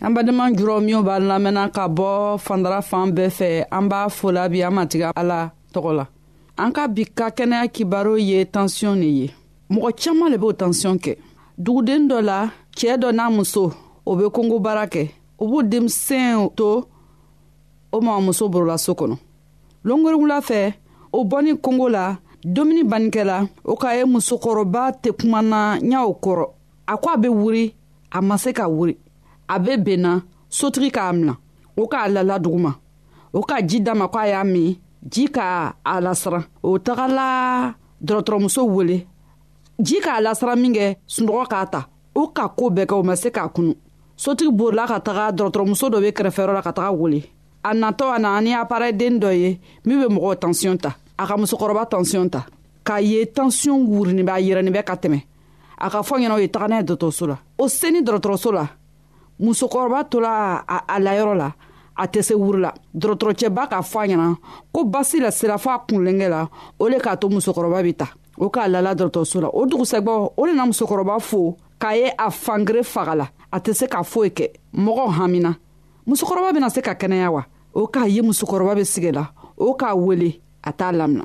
an badenma jurɔ minw b'a lamɛnna ka bɔ fandara fan bɛɛ fɛ an b'a fola bi an matigɛ ala tɔgɔ la an ka bi ka kɛnɛya kibaro ye tansiyɔn de ye mɔgɔ caaman le b'o tansiyɔn kɛ duguden dɔ la cɛɛ dɔ n'a muso o be kongo baara kɛ o b'o denmisɛn to o ma muso borola so kɔnɔ longoriwula fɛ o bɔni kongo la domuni banikɛla o k'a ye musokɔrɔba tɛ kumana ɲaw kɔrɔ a ko a bɛ wuri a ma se ka wuri a bɛ benna sotigi k'a mina o k'a lala duguma o ka ji d'a ma ko a y'a min ji ka a lasiran o tagala dɔgɔtɔrɔmuso wele ji k'a lasiran min kɛ sunɔgɔ k'a ta o ka ko bɛɛ kɛ o ma se k'a kunu sotigi borila ka taga dɔgɔtɔrɔmuso dɔ bɛ kɛrɛfɛyɔrɔ la ka taga wele a natɔ a nana ni aparɛyiden dɔ ye min bɛ mɔgɔw tansiyɔn ta a ka musokɔrɔba tansiyɔn ta k'a ye tansiyɔn wurinibaa yɛrɛnin bɛ ka tɛmɛ a ka fɔ ɲɛna o ye taga n'a ye dɔgɔtɔrɔso la o seni dɔgɔtɔrɔso la musokɔrɔba tola a layɔrɔ la a tɛ se wuru la dɔgɔtɔrɔcɛba k'a fɔ a ɲɛna ko basi la sira fɔ a kunlenkɛ la o le k'a to musokɔrɔba bɛ ta o k'a lala dɔgɔtɔrɔso la o dugusɛgbɔ o le na musokɔrɔba fo k'a ye a fangere faga la a tɛ se ka foyi kɛ mɔgɔw hamina musokɔrɔba bɛna se ka kɛnɛya wa o k'a ye musokɔrɔba bɛ sigi la o k'a wele a t'a lamina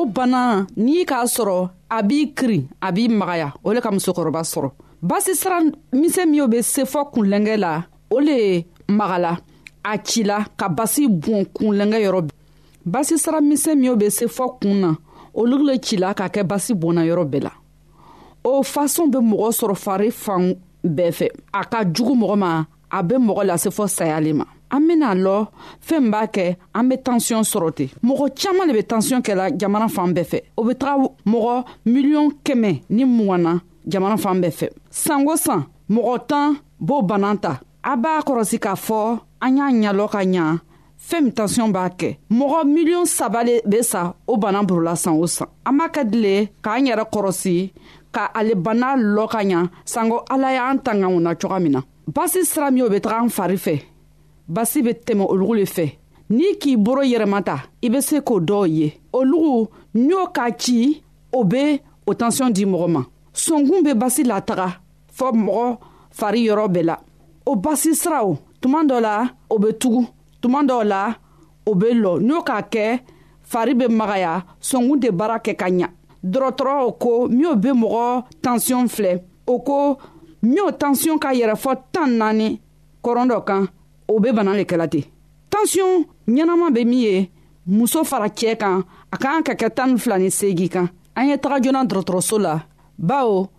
o bana n'i k'a sɔrɔ a b'i kiri a b'i magaya o le ka musokɔrɔba sɔrɔ basisira misɛn min o bɛ se fɔ kunlɛnkɛ la o le magala a cila ka basi bon kunlɛnkɛ yɔrɔ basi sara misɛn minw bɛ se fɔ kun na olu le cila ka kɛ basi bɔnna yɔrɔ bɛɛ la o fasɔn bɛ mɔgɔ sɔrɔ fari fan bɛɛ fɛ a ka jugu mɔgɔ ma a bɛ mɔgɔ lase fɔ sayali ma an bena lɔ fɛɛn b'a kɛ an be tansiyɔn sɔrɔ ten mɔgɔ caaman le be tansiyɔn kɛla jamana fan bɛɛ fɛ o be taga mɔgɔ miliyɔn kɛmɛ ni mugana jamana fan bɛɛ fɛ sanko san mɔgɔ tan b'o banan ta a b'a kɔrɔsi k'a fɔ an y'a ɲalɔ ka ɲa fɛn min tansiyɔn b'a kɛ mɔgɔ miliyɔn saba le be sa o bana borola san o san an b'a ka dile k'an yɛrɛ kɔrɔsi ka ale bana lɔ ka ɲa sanko ala y'an tanganw na coga min na basi sira minw be taga an fari fɛ basi be tɛmɛ olugu le fɛ n'i k'i boro yɛrɛmata i be se k'o dɔw ye olugu ɲo ka ci o be o tansiyɔn di mɔgɔ ma sonkun be basi lataga fɔ mɔgɔ fari yɔrɔ bɛɛ la o basi siraw tuma dɔ la o bɛ tugu tuma dɔw la o bɛ lɔ n'o k'a kɛ fari bɛ magaya sɔnkun tɛ baara kɛ ka ɲa dɔgɔtɔrɔw ko minnu bɛ mɔgɔ tansiyɔn filɛ o ko minnu tansiyɔn ka yɛrɛ fɔ tan naani kɔrɔn dɔ kan o bɛ bana de kɛla ten tansiyɔn ɲɛnama bɛ min ye muso fara cɛ kan a kan ka kɛ tan ni fila ni seegin kan an ye taga joona dɔgɔtɔrɔso la bawo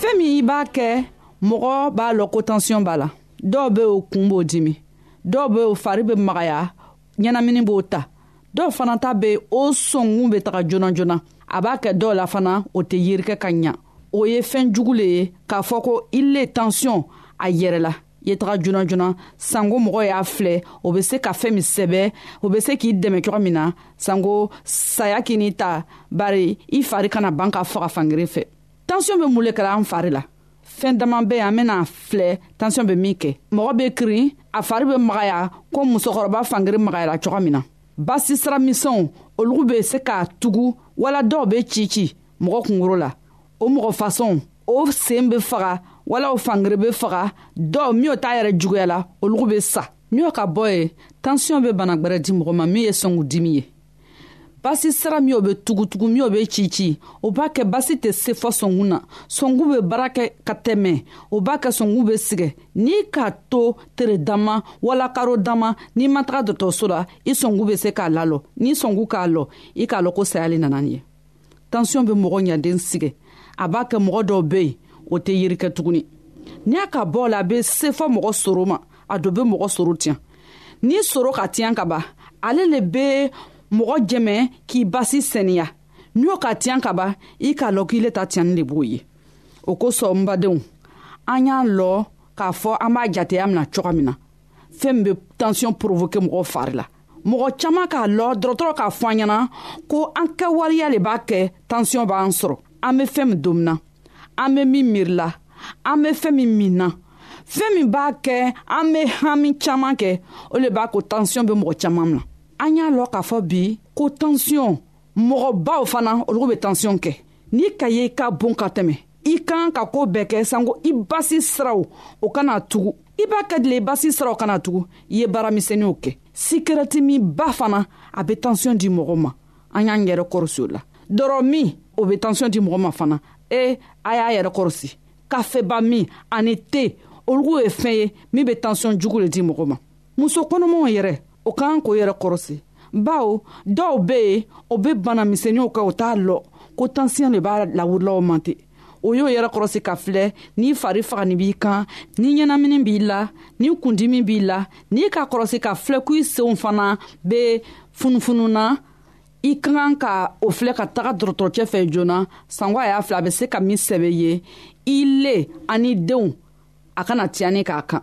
fɛn min i b'a kɛ mɔgɔ b'a lɔn ko tansiyɔn b'a la dɔw bɛ o kun b'o dimi dɔw bɛ o fari bɛ magaya ɲɛnamini b'o ta dɔw fana ta bɛ o sɔnkun bɛ taga joona joona a b'a kɛ dɔw la fana o tɛ yirikɛ ka ɲa o ye fɛn jugu le ye k'a fɔ ko i le tansiyɔn a yɛrɛ la ye taga joona joona sanko mɔgɔ y'a filɛ o bɛ se ka fɛn min sɛbɛ o bɛ se k'i dɛmɛ cogo min na sanko saya k'i ni ta bari i fari kana ban ka faga fangere fɛ tansiyɔn bɛ mun le kɛra an fari la fɛn daman bɛ an bɛna filɛ tansiyɔn bɛ min kɛ mɔgɔ bɛ kirin a fari bɛ magaya ko musokɔrɔba fangere magayara cogo min na basi sira misɛnw olu bɛ se ka tugu wala dɔw bɛ ci ci mɔgɔ kunkolo la o mɔgɔ fasɔnw o sen be faga wala o fangere be faga dɔw min o t'a yɛrɛ juguya la olugu be sa min o ka bɔ ye tansiyɔn be banagwɛrɛ di mɔgɔ ma min ye sɔngu dimi ye basi sira min o be tugutugu min o be cici o b'a kɛ basi tɛ se fɔ sɔngu na sɔngu be baara kɛ ka tɛmɛ o b'a kɛ sɔngu be sigɛ n'i k'a to tere dama wala karo dama n'i ma taga dɔtɔrɔso la i sɔngu be se k'a lalɔ n'i sɔngu k'a lɔ i k'a lɔn ko sayali nana nin ye tansiyɔn bɛ mɔgɔ ɲaden sigɛ a b'a kɛ mɔgɔ dɔw bɛ yen o tɛ yiri kɛ tuguni n'i y'a ka bɔ la a bɛ se fɔ mɔgɔ soro ma a dɔ bɛ mɔgɔ soro tiɲɛ n'i soro ka tiɲɛ ka ban ale le bɛ mɔgɔ jɛmɛ k'i basi sɛniya n'i y'o ka tiɲɛ ka ban i k'a lɔ k'i le ta tiɲɛni de b'o ye o kosɔn n badenw an y'a lɔ k'a fɔ an b'a jateya mina cogo min na fɛn bɛ tansiyɔn porovoke mɔgɔ fari la mɔgɔ caman k'a lɔ dɔgɔtɔrɔ k'a fɔ an ɲɛna ko an ka waleya le b'a kɛ tansiyɔn b'an sɔrɔ an bɛ fɛn min domina an bɛ min miirila an bɛ fɛn min min na fɛn min b'a kɛ an bɛ hami caman kɛ o le b'a ko tansiyɔn bɛ mɔgɔ caman na an y'a lɔ k'a fɔ bi ko tansiyɔn mɔgɔbaw fana olu bɛ tansiyɔn kɛ n'i ka ye i ka bon ka tɛmɛ i kan ka koo bɛɛ kɛ sanko i basi siraw o kana tugu i b'a ka dila i basi siraw kana tugu i ye baaramisɛnninw kɛ sikɛrɛti min ba fana a bɛ tansɔn di mɔgɔ ma an y'an yɛrɛ kɔrɔsi o la dɔrɔ min o bɛ tansɔn di mɔgɔ ma fana ee a y'a yɛrɛ kɔrɔsi kafeba min ani te olugu ye fɛn ye min bɛ tansɔn jugu le di mɔgɔ ma muso kɔnɔmaw yɛrɛ o k'an k'o yɛrɛ kɔrɔsi bawo dɔw bɛ yen o bɛ bana misɛnninw kɛ o t'a lɔ ko tansiyɔn de b'a lawurulaw man ten o y'o yɛrɛ kɔrɔsi ka filɛ n'i fari fagani b'i kan ni ɲɛnamini b'i la ni kundimi b'i la n'i ka kɔrɔsi ka filɛ ko i senw fana bɛ funufunu na i ka kan ka o filɛ ka taga dɔgɔtɔrɔcɛ fɛ joona sanko a y'a filɛ a bɛ se ka min sɛbɛ ye i le ani denw a kana tiɲɛni k'a kan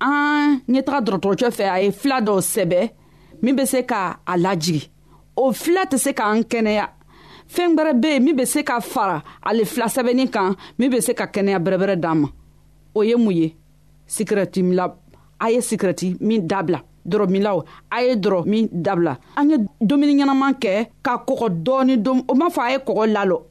an ɲɛ taga dɔgɔtɔrɔcɛ fɛ a ye fila dɔw sɛbɛ min bɛ se ka a lajigi o fila tɛ se k'an kɛnɛya fɛn wɛrɛ bɛ yen min bɛ se ka fara ale fila sɛbɛnni kan min bɛ se ka kɛnɛya bɛrɛbɛrɛ d'an ma o ye mun ye sikirɛti mila a ye sikirɛti min dabila dɔrɔmilaw a ye dɔrɔ min dabila an ye dumuni ɲɛnaman kɛ ka kɔgɔ dɔɔni dom o m'a fɔ a ye kɔgɔ lalɔ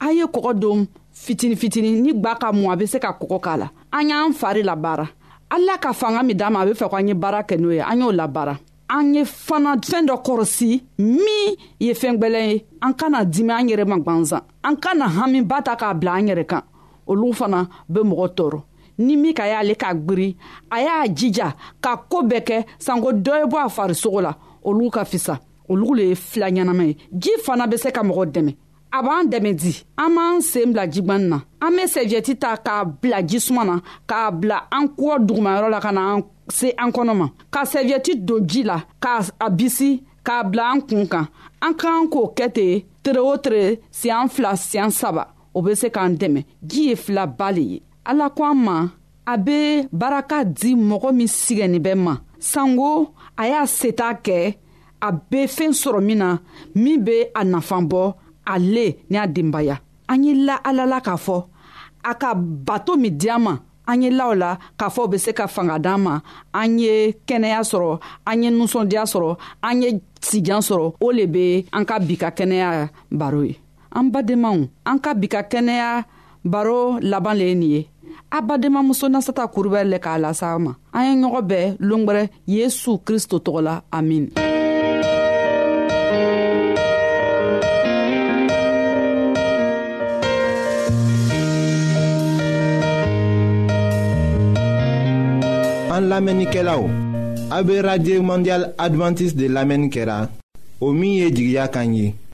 an ye kɔgɔ don fitini fitini ni gwa ka mɔ a be se ka kɔgɔ k'a la an y'an fari labaara ala ka fanga min d'a ma a be fɛ ko an ye baara kɛ n'o ye an y'o labaara an ye fana fɛɛn dɔ kɔrɔsi min ye fɛɛn gwɛlɛn ye an kana dimi an yɛrɛ ma gwanzan an kana hamiba ta k'a bila an yɛrɛ kan olu fana be mɔgɔ tɔɔrɔ ni min ka y'ale k'a gwiri a y'a jija ka koo bɛɛ kɛ sanko dɔ ye bɔ a farisogo la olu ka fisa olu le ye fila ɲɛnama ye ji fana be se ka mɔgɔ dɛmɛ a b'an dɛmɛ di an b'an seen bila jigwani na an be sɛviyɛti ta k'a bila jisuma na k'a bila an kɔ dugumayɔrɔ la ka na an se an kɔnɔ ma ka sɛviyɛti don ji la k'a a bisi k'a bila an kun kan an k'an k'o kɛ ten tere o tere siyan fila siyan saba o be se k'an dɛmɛ ji ye filaba le ye ala ko an ma a bɛ baraka di mɔgɔ min sigɛnni bɛ ma sanko a y'a seta kɛ a bɛ fɛn sɔrɔ min na min bɛ a nafan bɔ ale ni a denbaya an ye la ala la k'a fɔ a ka bato min di an ma an ye law la k'a fɔ bɛ se ka fanga d'an ma an ye kɛnɛya sɔrɔ an ye nisɔndiya sɔrɔ an ye sijan sɔrɔ o le bɛ an ka bi ka kɛnɛya baro ye an badenmaw an ka bi ka kɛnɛya baro laban le ye nin ye a badenma muso nasata kurubɛ lɛ k'a lasa ma an ye ɲɔgɔn bɛɛ longwɛrɛ yesu kristo tɔgɔ la amin an lamɛnnikɛlaw a be radio mondial advantiste de lamɛnni kɛra o min ye jigiya kan ye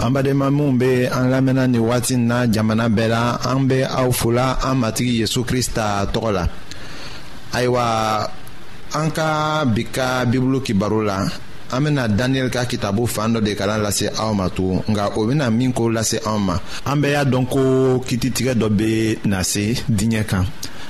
an badenma minw be an lamɛnna ni wagati na jamana bɛɛ la an be aw fola an matigi yezu krista tɔgɔ la ayiwa an ka bi ka bibulu kibaro la an bena daniyɛli ka kitabu fan dɔ de kalan lase aw ma tugun nka o bena min ko lase anw ma an bɛɛ y'a dɔn ko kititigɛ dɔ be na se diɲɛ kan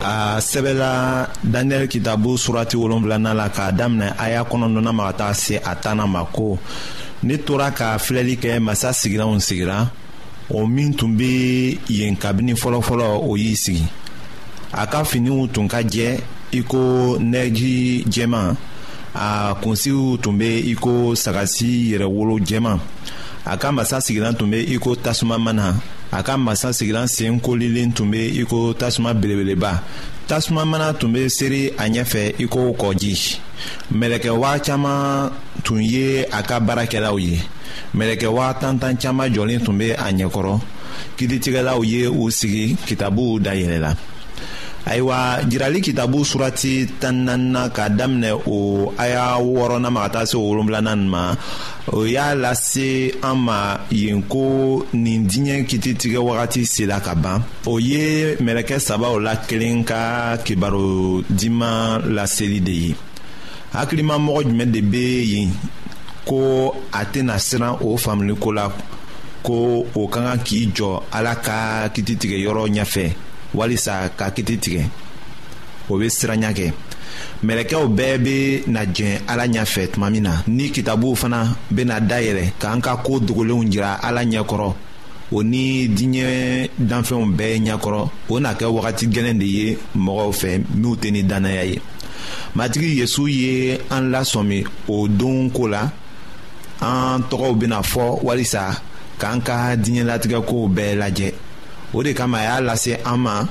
a sɛbɛla daniyɛli kitabu surati wolonfilana la k'a daminɛ a y'a kɔnɔdɔnna ma ka taa se a tanna ma ko ne tora ka filɛli kɛ masa sigilanw sigira o min tun bɛ yen kabini fɔlɔfɔlɔ o y'i sigi a ka finiw tun ka jɛ i ko nɛji jɛman a kunsiw tun bɛ i ko sagasi yɛrɛwolo jɛman a ka masa sigilan tun bɛ iko tasuma mana a ka masa sigilan sen kolilen tun bɛ iko tasuma belebeleba tasuma mana tun bɛ seri a ɲɛfɛ iko kɔji mɛlɛkɛ waa caman tun ye a ka baarakɛlaw ye mɛlɛkɛ waa tantan caman jɔlen tun bɛ a ɲɛkɔrɔ kiritigɛlaw ye u sigi kitabuw dayɛlɛ la ayiwa jirali kitabu surati tan naanina k'a daminɛ o aya wɔɔrɔnan ma ka taa se o wolonwulanan ma o y'a lase an ma yen ko nin diɲɛ kititigɛ wagati sera ka ban o ye mɛlɛkɛ sabaw la kelen ka kibaru diman laseli de ye hakilimamɔgɔ jumɛn de bɛ yen ko a tɛna siran o faamuliko la ko o ka kan k'i jɔ ala ka kititigɛ yɔrɔ ɲɛfɛ walisa ka kiti tigɛ o bɛ siranya kɛ mɛlɛkɛw bɛɛ bɛ na jɛn ala ɲɛfɛ tuma min na ni kitabuw fana bɛna dayɛlɛ k'an ka ko dogolenw jira ala ɲɛkɔrɔ o ni diɲɛ danfɛnw bɛɛ ɲɛkɔrɔ o na kɛ wagati gɛlɛn de ye mɔgɔw fɛ minnu tɛ ni dannaya ye matigi yesu ye an lasɔmi o don ko la an tɔgɔw bɛna fɔ walisa k'an ka diɲɛlatigɛ kow bɛɛ lajɛ o de kama a y'a lase an ma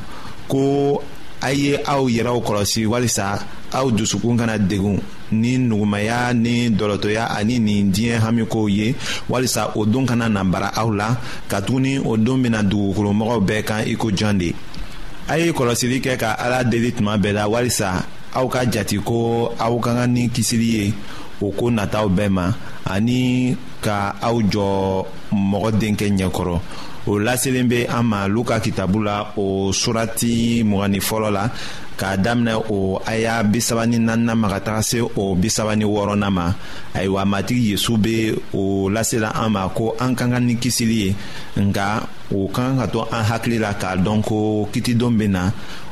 ko a ye aw yɛrɛw kɔlɔsi walisa aw dusukun kana degun ni nugumaya ni dɔlɔtɔya ani nin diɲɛ hamikow ye walisa o don kana na bara aw la katuguni o don bɛna dugukolomɔgɔw bɛɛ kan i ko jɔn de a ye kɔlɔsili kɛ ka ala deli tuma bɛɛ la walisa aw ka jate ko aw ka kan ni kisili ye o ko nataw bɛɛ ma ani ka aw jɔ mɔgɔ denkɛ ɲɛkɔrɔ o laselen bɛ an ma luka kitabu la o surati mugani fɔlɔ la k'a daminɛ o aya bisaba ni naaninan ma ka taga se o bisaba ni wɔɔrɔnan ma ayiwa matigi yesu bɛ o lasela an ma ko an ka kan ni kisili ye nka o ka kan ka to an hakili la k'a dɔn ko kitidon bɛ na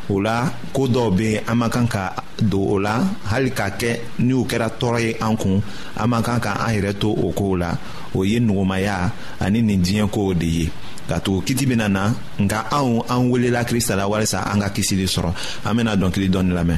o la ko dɔw bɛ yen an man kan ka don o la hali k'a kɛ n'u kɛra tɔɔrɔ ye an kun an man kan ka an yɛrɛ to o kow la o ye nugumaya ani nin diɲɛ kow de ye ka tugu kiti bɛna na nka anw an welela krista la walisa an ka kisili sɔrɔ an bɛna dɔnkili dɔɔni lamɛn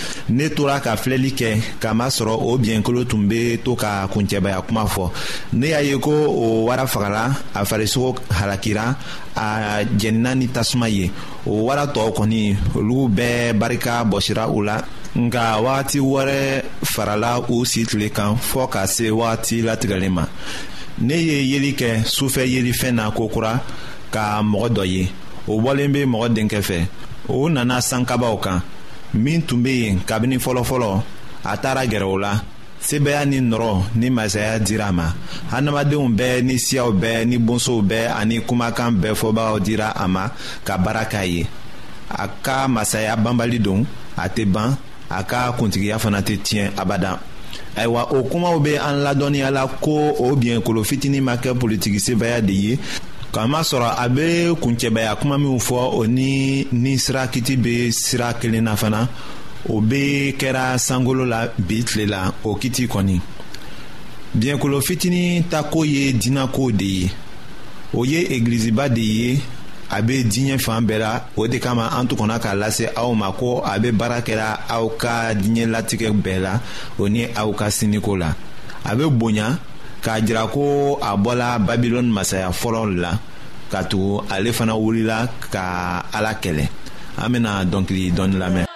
ne tora ka filɛli kɛ k'a masɔrɔ o biɲɛkolo tun bɛ to ka kuncɛbaya kuma fɔ ne y'a ye ko o wara fagara a farisogo halakira a jɛnina ni tasuma ye o wara tɔw kɔni olu bɛɛ barika bɔsira u la nka wagati wɛrɛ farala u si tile kan fɔɔ ka se wagati latigɛlen ma ne ye yeli kɛ sufɛ yelifɛn na kokura ka mɔgɔ dɔ ye o bɔlen bɛ mɔgɔ denkɛ fɛ o nana sankabaw kan min tun bɛ yen kabini fɔlɔfɔlɔ a taara gɛrɛ o la sebaaya ni nɔrɔ ni masaya dira a ma hadamadenw bɛɛ ni siyaw bɛɛ ni bonsow bɛɛ ani kumakan bɛɛ fɔbagaw dira a ma ka baara k'a ye a ka masaya banbali don a tɛ ban a ka kuntigiya fana tɛ tiɲɛ abada ayiwa o kumaw bɛ an ladɔnniya la ko o biɲɛkolo fitinin ma kɛ politiki sebaaya de ye k'a masɔrɔ a bɛ kuncɛbaya kuma minw fɔ o ni ni sira kiti bɛ sira kelen na fana o bɛɛ kɛra sankolo la bi tile la o kiti kɔni biɲɛkolo fitinin tako ye diinako de ye o ye egiliziba de ye a bɛ diɲɛ fan bɛɛ la o de kama an tuguna k'a lase aw ma ko a bɛ baara kɛra aw ka diɲɛlatigɛ bɛɛ la o ni aw ka siniko la a bɛ bonya k'a jira ko a bɔla babilɔni masaya fɔlɔ la ka tugu ale fana wulila ka ala kɛlɛ an bɛna dɔnkili dɔɔni lamɛn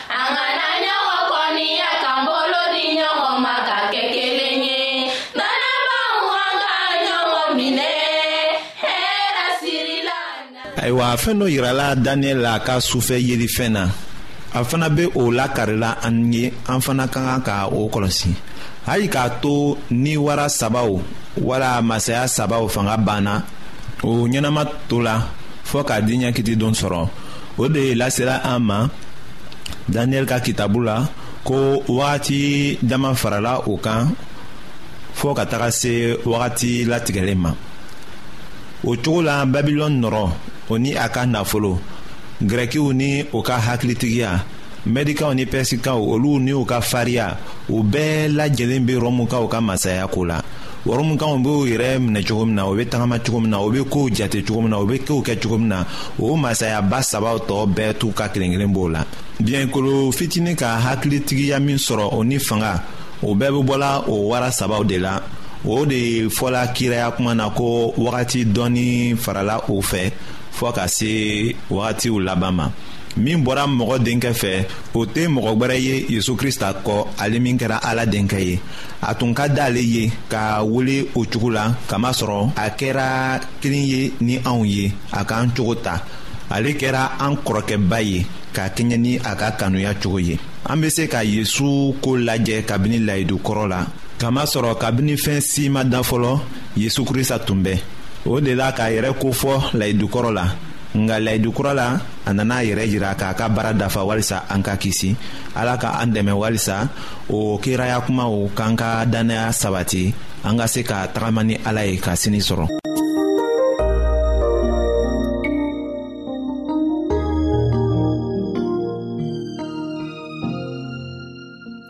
ayiwa fɛn dɔ yirala daniel la a ka sufɛ yelifɛn na a fana bɛ o lakarila an ye an fana ka kan ka o kɔlɔsi hali k'a to ni wara sabaw wala masaya sabaw fanga banna o ɲɛnama to la fɔɔ k'a diɲɛ kiti don sɔrɔ o de lasera an ma daniyɛli ka kitabu la ko wagati dama farala o kan fɔɔ ka taga se wagati latigɛlen ma o cogo la babilɔni nɔrɔ o ni a ka nafolo gɛrɛkiw ni o ka hakilitigiya mɛdikaw ni pɛsikaw olu ni u ka fariya u bɛɛ lajɛlen bɛ rɔmukaw ka masaya ko la rɔmukaw b'u yɛrɛ minɛ cogo min na u bɛ tagama cogo min na u bɛ kow jate cogo min na u bɛ kow kɛ cogo min na o masayaba sabaw tɔ bɛɛ t'u ka kelen kelen b'o la biɲɛkolo fitinin ka hakilitigiya min sɔrɔ o ni fanga o bɛɛ bɛ bɔla o wara sabaw de la o de fɔla kiraya kuma na ko wagati dɔɔni farala o fɛ fɔɔ ka se wagatiw laban ma min bɔra mɔgɔ denkɛ fɛ o tɛ mɔgɔ wɛrɛ ye yezu krista kɔ ale min kɛra ala denkɛ ye a tun ka d'ale ye ka wele o cogo la kamasɔrɔ a kɛra kelen ye ni anw ye a k'an cogo ta ale kɛra an kɔrɔkɛba ye ka kɛɲɛ ni a ka kanuya cogo ye an bɛ se ka yezu ko lajɛ kabini layidu kɔrɔ la kamasɔrɔ kabini fɛn si ma da fɔlɔ yezu krista tun bɛ o de la k'a yɛrɛ kofɔ layidukɔrɔ la nka layidu kura la a nana a yɛrɛ jira k'a ka baara dafa walisa an ka kisi ala ka an dɛmɛ walisa o kiraya kumaw k'an ka dannaya sabati an ka se ka tagama ni ala ye ka sini sɔrɔ